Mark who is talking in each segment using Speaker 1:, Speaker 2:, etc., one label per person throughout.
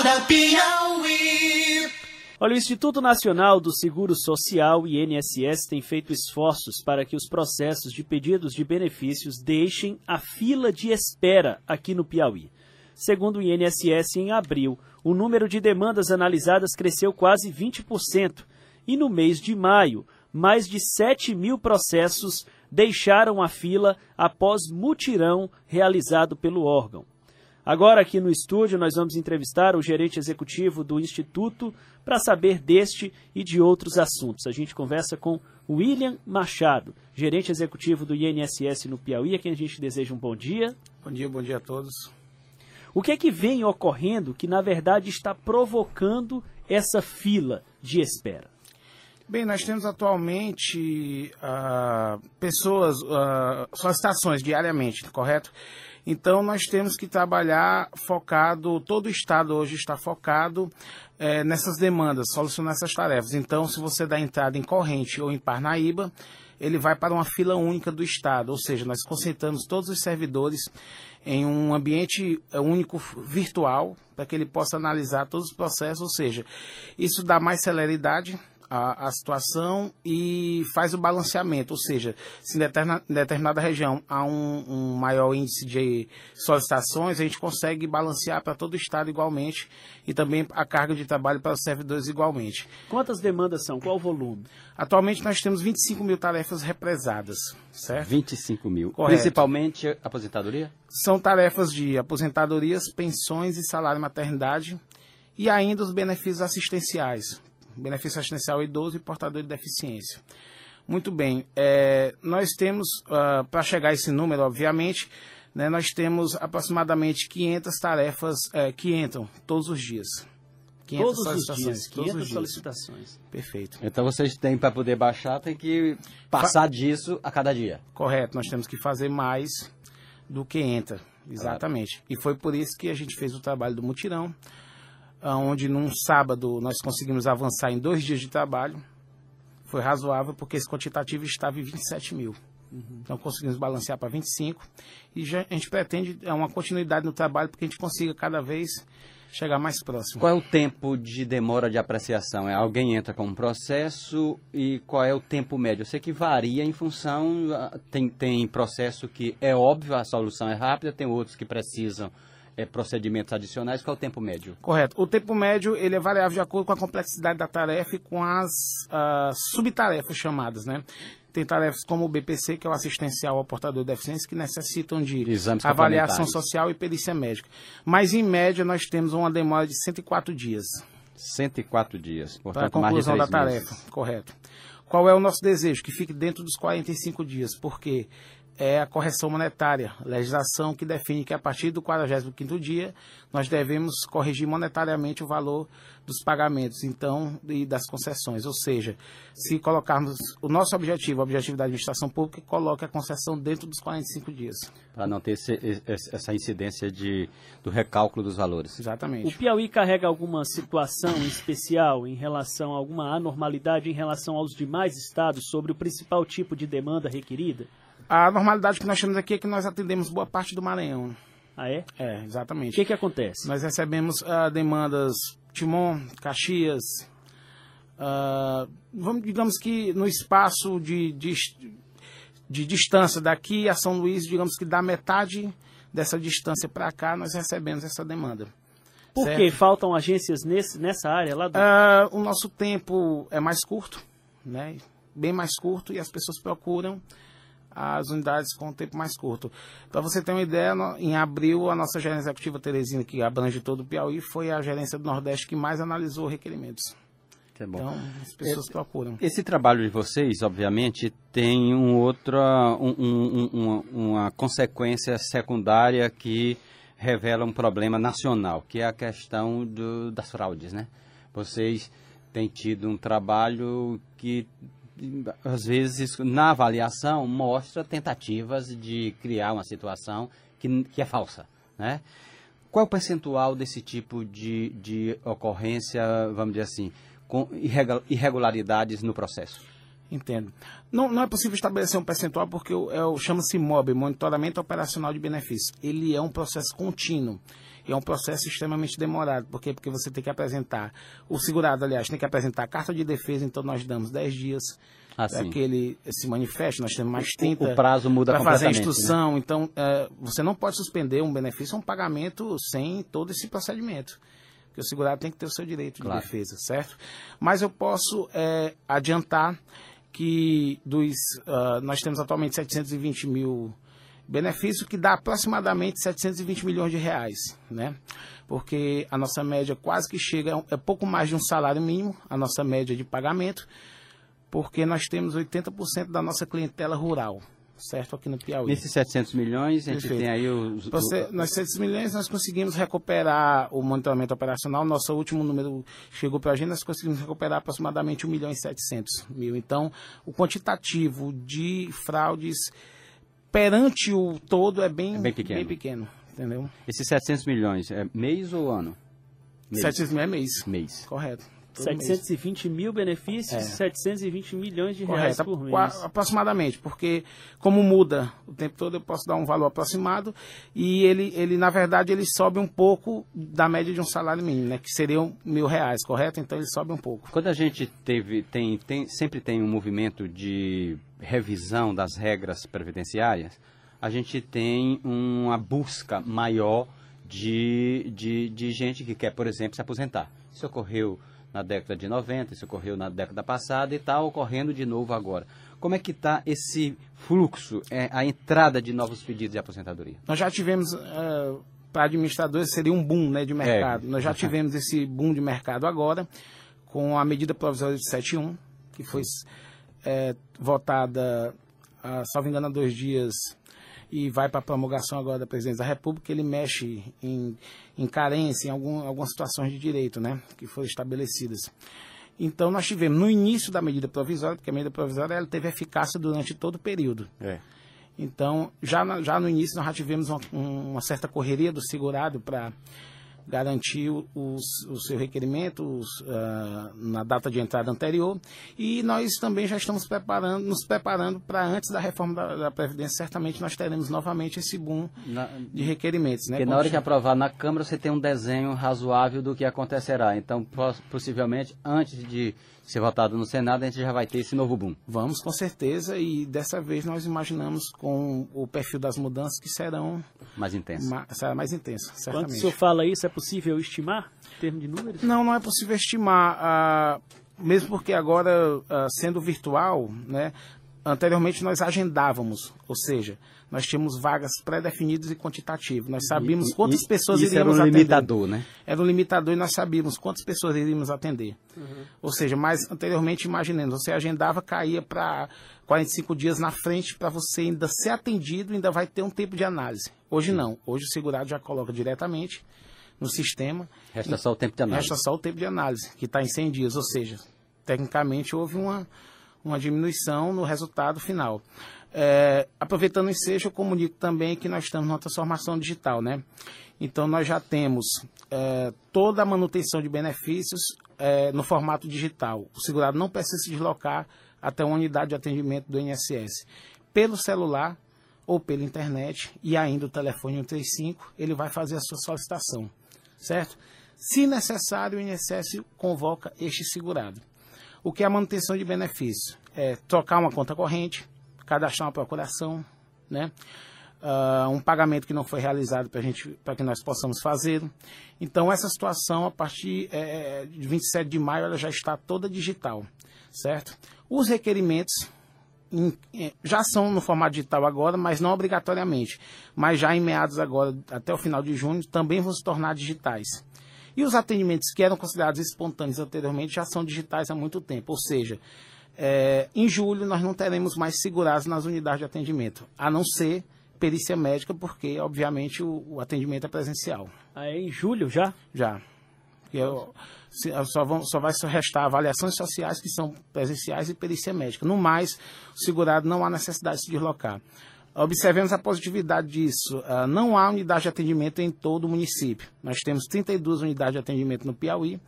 Speaker 1: Acorda Piauí.
Speaker 2: Olha, o Instituto Nacional do Seguro Social, INSS, tem feito esforços para que os processos de pedidos de benefícios deixem a fila de espera aqui no Piauí. Segundo o INSS, em abril, o número de demandas analisadas cresceu quase 20%. E no mês de maio, mais de 7 mil processos deixaram a fila após mutirão realizado pelo órgão. Agora, aqui no estúdio, nós vamos entrevistar o gerente executivo do Instituto para saber deste e de outros assuntos. A gente conversa com William Machado, gerente executivo do INSS no Piauí, a quem a gente deseja um bom dia.
Speaker 3: Bom dia, bom dia a todos.
Speaker 2: O que é que vem ocorrendo que, na verdade, está provocando essa fila de espera?
Speaker 3: Bem, nós temos atualmente uh, pessoas, uh, solicitações diariamente, correto? Então nós temos que trabalhar focado, todo o Estado hoje está focado é, nessas demandas, solucionar essas tarefas. Então, se você dá entrada em corrente ou em Parnaíba, ele vai para uma fila única do Estado, ou seja, nós concentramos todos os servidores em um ambiente é, único virtual para que ele possa analisar todos os processos, ou seja, isso dá mais celeridade a, a situação e faz o balanceamento, ou seja, se em determinada, em determinada região há um, um, maior índice de solicitações, a gente consegue balancear para todo o estado igualmente e também a carga de trabalho para os servidores igualmente.
Speaker 2: Quantas demandas são? Qual o volume?
Speaker 3: Atualmente nós temos 25 mil tarefas represadas, certo?
Speaker 4: 25 mil.
Speaker 3: Correto.
Speaker 4: Principalmente aposentadoria?
Speaker 3: São tarefas de aposentadorias, pensões e salário maternidade e ainda os benefícios assistenciais, benefício assistencial idoso e portador de deficiência. Muito bem, é, nós temos, uh, para chegar a esse número, obviamente, né, nós temos aproximadamente 500 tarefas é, que entram todos os dias.
Speaker 2: 500 todos os dias, 500 os solicitações.
Speaker 3: Perfeito.
Speaker 4: Então vocês têm para poder baixar, tem que passar Fa disso a cada dia.
Speaker 3: Correto, nós temos que fazer mais do que entra, exatamente. Claro. E foi por isso que a gente fez o trabalho do mutirão, onde num sábado nós conseguimos avançar em dois dias de trabalho. Foi razoável porque esse quantitativo estava em 27 mil. Uhum. Então conseguimos balancear para 25 e já, a gente pretende é uma continuidade no trabalho porque a gente consiga cada vez chegar mais próximo.
Speaker 4: Qual é o tempo de demora de apreciação? É alguém entra com um processo e qual é o tempo médio? Eu sei que varia em função ah, tem tem processo que é óbvio a solução é rápida, tem outros que precisam é, procedimentos adicionais, qual é o tempo médio?
Speaker 3: Correto. O tempo médio ele é variável de acordo com a complexidade da tarefa e com as uh, subtarefas chamadas, né? Tem tarefas como o BPC, que é o assistencial ao portador de deficiência, que necessitam de
Speaker 4: Exames
Speaker 3: avaliação social e perícia médica. Mas, em média, nós temos uma demora de 104 dias.
Speaker 4: 104 dias,
Speaker 3: portanto, Para a conclusão da tarefa, meses. correto. Qual é o nosso desejo? Que fique dentro dos 45 dias, porque é a correção monetária, legislação que define que a partir do 45º dia nós devemos corrigir monetariamente o valor dos pagamentos, então, e das concessões. Ou seja, se colocarmos o nosso objetivo, o objetivo da administração pública, coloque a concessão dentro dos 45 dias.
Speaker 4: Para não ter esse, essa incidência de, do recálculo dos valores.
Speaker 3: Exatamente.
Speaker 2: O Piauí carrega alguma situação especial em relação a alguma anormalidade em relação aos demais estados sobre o principal tipo de demanda requerida?
Speaker 3: A normalidade que nós temos aqui é que nós atendemos boa parte do Maranhão.
Speaker 2: Ah, é?
Speaker 3: É, exatamente.
Speaker 2: O que, que acontece?
Speaker 3: Nós recebemos uh, demandas Timon, Caxias, uh, vamos, digamos que no espaço de, de, de distância daqui a São Luís, digamos que da metade dessa distância para cá, nós recebemos essa demanda.
Speaker 2: Por certo? que faltam agências nesse, nessa área lá do...
Speaker 3: Uh, o nosso tempo é mais curto, né? bem mais curto, e as pessoas procuram as unidades com um tempo mais curto. Para você ter uma ideia, em abril, a nossa gerência executiva Teresina, que abrange todo o Piauí, foi a gerência do Nordeste que mais analisou requerimentos.
Speaker 4: Que é.
Speaker 3: Então, as pessoas esse, procuram.
Speaker 4: Esse trabalho de vocês, obviamente, tem um outro, um, um, um, uma consequência secundária que revela um problema nacional, que é a questão do, das fraudes, né? Vocês têm tido um trabalho que às vezes, na avaliação, mostra tentativas de criar uma situação que, que é falsa, né? Qual é o percentual desse tipo de, de ocorrência, vamos dizer assim, com irregularidades no processo?
Speaker 3: Entendo. Não, não é possível estabelecer um percentual porque é o chama-se MOB, Monitoramento Operacional de Benefícios. Ele é um processo contínuo. É um processo extremamente demorado. Por quê? Porque você tem que apresentar, o segurado, aliás, tem que apresentar a carta de defesa, então nós damos 10 dias
Speaker 4: Ah,
Speaker 3: para que ele se manifeste, nós temos mais 30
Speaker 4: o prazo muda
Speaker 3: para fazer a
Speaker 4: né?
Speaker 3: instrução. Então, é, você não pode suspender um benefício ou um pagamento sem todo esse procedimento. Porque o segurado tem que ter o seu direito
Speaker 4: Claro.
Speaker 3: de defesa, certo? Mas eu posso é, adiantar que dos, ah, nós temos atualmente 720 mil benefícios, que dá aproximadamente 720 milhões de reais, né? Porque a nossa média quase que chega, é pouco mais de um salário mínimo, a nossa média de pagamento, porque nós temos 80% da nossa clientela rural, certo? Aqui no Piauí.
Speaker 4: Nesses 700 milhões, a gente
Speaker 3: Perfeito.
Speaker 4: tem aí os...
Speaker 3: Você, nós 600 milhões nós conseguimos recuperar o monitoramento operacional. Nosso último número chegou para a gente, nós conseguimos recuperar aproximadamente 1 milhão e 700 mil. Então, o quantitativo de fraudes perante o todo é bem,
Speaker 4: É bem pequeno.
Speaker 3: pequeno, entendeu?
Speaker 4: Esses 700 milhões, é mês ou ano? Mês.
Speaker 3: 700 mil é mês.
Speaker 4: Mês.
Speaker 3: Correto. Todo mês.
Speaker 2: 720 mil benefícios,
Speaker 3: É.
Speaker 2: 720 milhões de reais
Speaker 3: Correto,
Speaker 2: por mês.
Speaker 3: aproximadamente, porque como muda o tempo todo, eu posso dar um valor aproximado e ele, ele na verdade, ele sobe um pouco da média de um salário mínimo, né, que seriam mil reais, correto? Então ele sobe um pouco.
Speaker 4: Quando a gente teve, tem, tem, sempre tem um movimento de revisão das regras previdenciárias, a gente tem uma busca maior de, de, de gente que quer, por exemplo, se aposentar. Isso ocorreu na década de 90, isso ocorreu na década passada e está ocorrendo de novo agora. Como é que está esse fluxo, é, a entrada de novos pedidos de aposentadoria?
Speaker 3: Nós já tivemos, para administradores, seria um boom né, de mercado. Nós já tivemos esse boom de mercado agora, com a medida provisória de 71, que foi é, votada, ah, salvo engano, há dois dias e vai para a promulgação agora da presidência da República, ele mexe em, em carência, em algum, algumas situações de direito, né, que foram estabelecidas. Então, nós tivemos no início da medida provisória, porque a medida provisória ela teve eficácia durante todo o período. Então, já, na- já no início, nós já tivemos uma, um- uma certa correria do segurado para garantir o, os- o seu requerimento os, ah, na data de entrada anterior. E nós também já estamos preparando, nos preparando para antes da reforma da, da Previdência, certamente nós teremos novamente esse boom
Speaker 4: Na-
Speaker 3: de requerimentos. Né?
Speaker 4: Porque na hora que
Speaker 3: Quando-
Speaker 4: aprovar na Câmara, você tem um desenho razoável do que acontecerá. Então, pos- possivelmente, antes de ser votado no Senado, a gente já vai ter esse novo boom.
Speaker 3: Vamos com certeza, e dessa vez nós imaginamos com o perfil das mudanças que serão
Speaker 4: Mais intenso.
Speaker 3: ma- será mais intenso,
Speaker 2: Quando o
Speaker 3: certamente.
Speaker 2: senhor fala isso, é possível estimar, em termos de números?
Speaker 3: Não, não é possível estimar, ah, mesmo porque agora, ah, sendo virtual, né, anteriormente nós agendávamos, ou seja, nós tínhamos vagas pré-definidas e quantitativas. Nós sabíamos quantas
Speaker 4: e-
Speaker 3: pessoas
Speaker 4: isso era
Speaker 3: iríamos
Speaker 4: um
Speaker 3: atender.
Speaker 4: limitador, né?
Speaker 3: Era um limitador e nós sabíamos quantas pessoas iríamos atender. Ou seja, mas anteriormente, imaginando, você agendava, caía para 45 dias na frente para você ainda ser atendido, ainda vai ter um tempo de análise. Hoje não. Hoje o segurado já coloca diretamente no sistema
Speaker 4: Resta só o tempo de análise.
Speaker 3: Resta só o tempo de análise, que está em 100 dias, ou seja, tecnicamente houve uma, uma diminuição no resultado final. É, aproveitando o ensejo, eu comunico também que nós estamos numa transformação digital, né? Então, nós já temos é, toda a manutenção de benefícios é, no formato digital. O segurado não precisa se deslocar até uma unidade de atendimento do INSS. Pelo celular ou pela internet e ainda o telefone 135, ele vai fazer a sua solicitação, certo? Se necessário, o INSS convoca este segurado. O que é a manutenção de benefício? É trocar uma conta corrente, cadastrar uma procuração, né? Ah, um pagamento que não foi realizado para que nós possamos fazer. Então essa situação a partir eh, de 27 de maio ela já está toda digital, certo? Os requerimentos já são no formato digital agora, mas não obrigatoriamente. Mas já em meados agora, até o final de junho, também vão se tornar digitais. E os atendimentos que eram considerados espontâneos anteriormente já são digitais há muito tempo. Ou seja, eh, em julho nós não teremos mais segurados nas unidades de atendimento, a não ser perícia médica, porque obviamente o, o atendimento é presencial.
Speaker 2: Ah, é em julho já?
Speaker 3: Já. Que eu- se- só, vão, só vai restar avaliações sociais que são presenciais e perícia médica. No mais, o segurado não há necessidade de se deslocar. Observemos a positividade disso. Ah, não há unidade de atendimento em todo o município. Nós temos 32 unidades de atendimento no Piauí,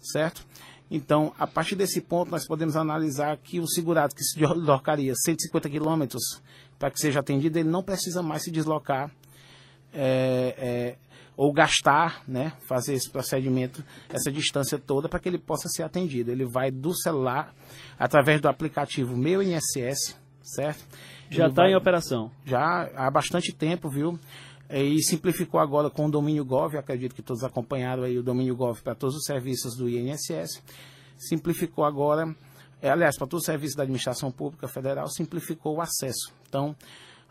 Speaker 3: certo? Então, a partir desse ponto, nós podemos analisar que o segurado que se deslocaria 150 quilômetros para que seja atendido, ele não precisa mais se deslocar é, é, ou gastar, né, fazer esse procedimento, essa distância toda para que ele possa ser atendido. Ele vai do celular através do aplicativo Meu INSS, certo?
Speaker 2: Já está em operação.
Speaker 3: Já há bastante tempo, viu? E simplificou agora com o domínio Gov, acredito que todos acompanharam aí o domínio Gov para todos os serviços do INSS. Simplificou agora, é, aliás, para todos os serviços da administração pública federal, simplificou o acesso. Então,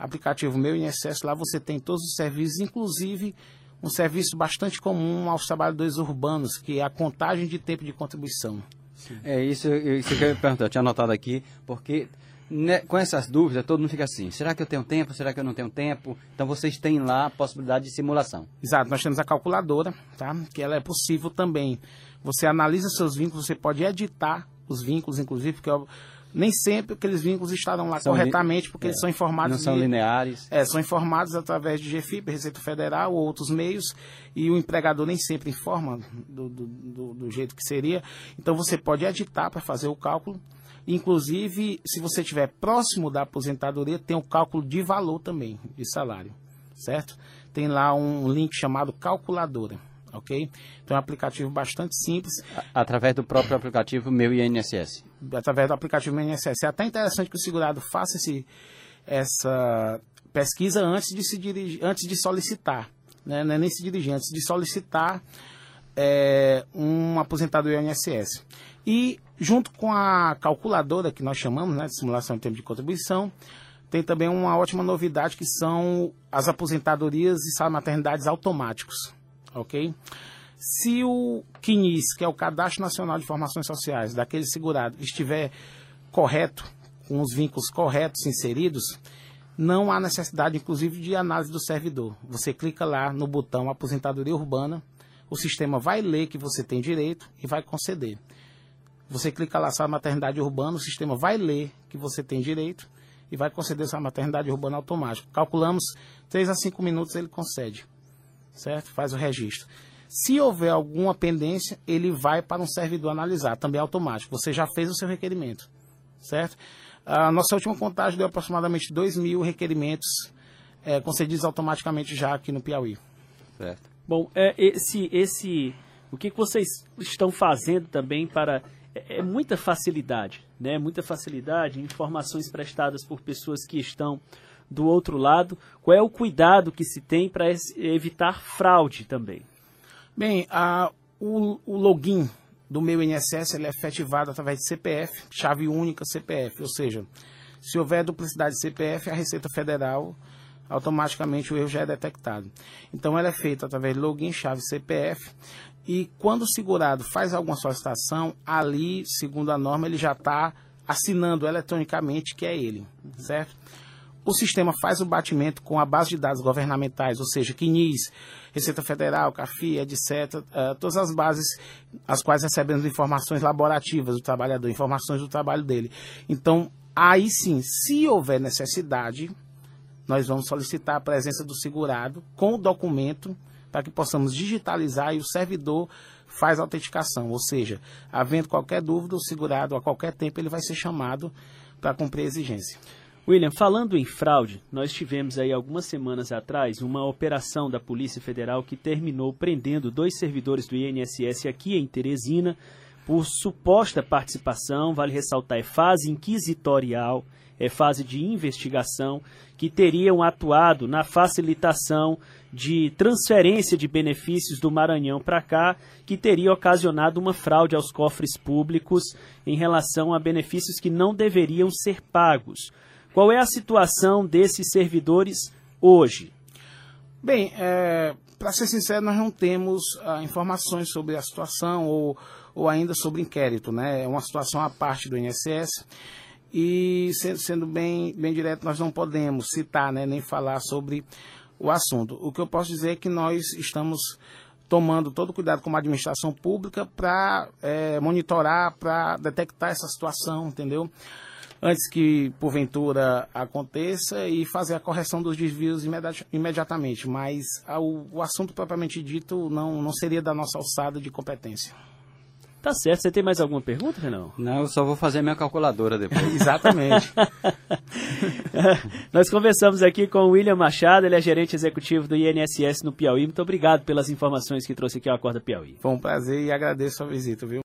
Speaker 3: aplicativo Meu INSS, lá você tem todos os serviços, inclusive um serviço bastante comum aos trabalhadores urbanos, que é a contagem de tempo de contribuição.
Speaker 4: É isso, isso que eu ia perguntar, eu tinha anotado aqui, porque né, com essas dúvidas todo mundo fica assim, será que eu tenho tempo, será que eu não tenho tempo? Então vocês têm lá a possibilidade de simulação.
Speaker 3: Exato, nós temos a calculadora, tá? que ela é possível também. Você analisa seus vínculos, você pode editar os vínculos, inclusive, porque nem sempre aqueles vínculos estarão lá são corretamente, porque é, eles são informados.
Speaker 4: Não são
Speaker 3: de,
Speaker 4: lineares.
Speaker 3: É, são informados através de GFIP, Receita Federal ou outros meios, e o empregador nem sempre informa do, do, do, do jeito que seria. Então você pode editar para fazer o cálculo. Inclusive, se você estiver próximo da aposentadoria, tem o cálculo de valor também, de salário, certo? Tem lá um link chamado calculadora ok? Então é um aplicativo bastante simples.
Speaker 4: Através do próprio aplicativo Meu INSS.
Speaker 3: Através do aplicativo Meu INSS. É até interessante que o segurado faça esse, essa pesquisa antes de se dirigir, antes de solicitar, né? é nem se dirigir, antes de solicitar é, um aposentadoria INSS. E junto com a calculadora que nós chamamos, né, de simulação em tempo de contribuição, tem também uma ótima novidade que são as aposentadorias e salário maternidades automáticos ok? Se o CNIS, que é o Cadastro Nacional de Informações Sociais, daquele segurado, estiver correto, com os vínculos corretos inseridos, não há necessidade, inclusive, de análise do servidor. Você clica lá no botão Aposentadoria Urbana, o sistema vai ler que você tem direito e vai conceder. Você clica lá sua maternidade urbana, o sistema vai ler que você tem direito e vai conceder sua maternidade urbana automática. Calculamos 3 a 5 minutos ele concede certo? Faz o registro. Se houver alguma pendência, ele vai para um servidor analisar, também é automático. Você já fez o seu requerimento, certo? A nossa última contagem deu aproximadamente 2 mil requerimentos é, concedidos automaticamente já aqui no Piauí.
Speaker 2: Certo. Bom, é, esse, esse, o que, que vocês estão fazendo também para é, é muita facilidade, né? Muita facilidade, informações prestadas por pessoas que estão do outro lado, qual é o cuidado que se tem para evitar fraude também?
Speaker 3: Bem, a, o, o login do meu INSS ele é efetivado através de CPF, chave única CPF, ou seja, se houver duplicidade de CPF, a Receita Federal automaticamente o erro já é detectado. Então ela é feita através de login, chave CPF, e quando o segurado faz alguma solicitação, ali, segundo a norma, ele já está assinando eletronicamente que é ele, certo? O sistema faz o batimento com a base de dados governamentais, ou seja, CNIS, Receita Federal, CAFI, etc., uh, eh, todas as bases as quais recebemos informações laborativas do trabalhador, informações do trabalho dele. Então, aí sim, se houver necessidade, nós vamos solicitar a presença do segurado com o documento para que possamos digitalizar e o servidor faz a autenticação, ou seja, havendo qualquer dúvida, o segurado a qualquer tempo ele vai ser chamado para cumprir a exigência.
Speaker 2: William, falando em fraude, nós tivemos aí algumas semanas atrás uma operação da Polícia Federal que terminou prendendo dois servidores do INSS aqui em Teresina por suposta participação, vale ressaltar, é fase inquisitorial, é fase de investigação, que teriam atuado na facilitação de transferência de benefícios do Maranhão para cá, que teria ocasionado uma fraude aos cofres públicos em relação a benefícios que não deveriam ser pagos. Qual é a situação desses servidores hoje?
Speaker 3: Bem, é, para ser sincero, nós não temos ah, informações sobre a situação ou, ou ainda sobre inquérito, né? É uma situação à parte do INSS e sendo, sendo bem, bem direto, nós não podemos citar, né, nem falar sobre o assunto. O que eu posso dizer é que nós estamos tomando todo cuidado como administração pública para é, monitorar, para detectar essa situação, entendeu? Antes que porventura aconteça e fazer a correção dos desvios imediatamente. Mas o, o assunto propriamente dito não, não seria da nossa alçada de competência.
Speaker 2: Tá certo. Você tem mais alguma pergunta, Renão?
Speaker 4: Não, eu só vou fazer minha calculadora depois.
Speaker 3: Exatamente.
Speaker 2: Nós conversamos aqui com o William Machado, ele é gerente executivo do INSS no Piauí. Muito obrigado pelas informações que trouxe aqui ao Acorda Piauí.
Speaker 3: Foi um prazer e agradeço a visita, viu?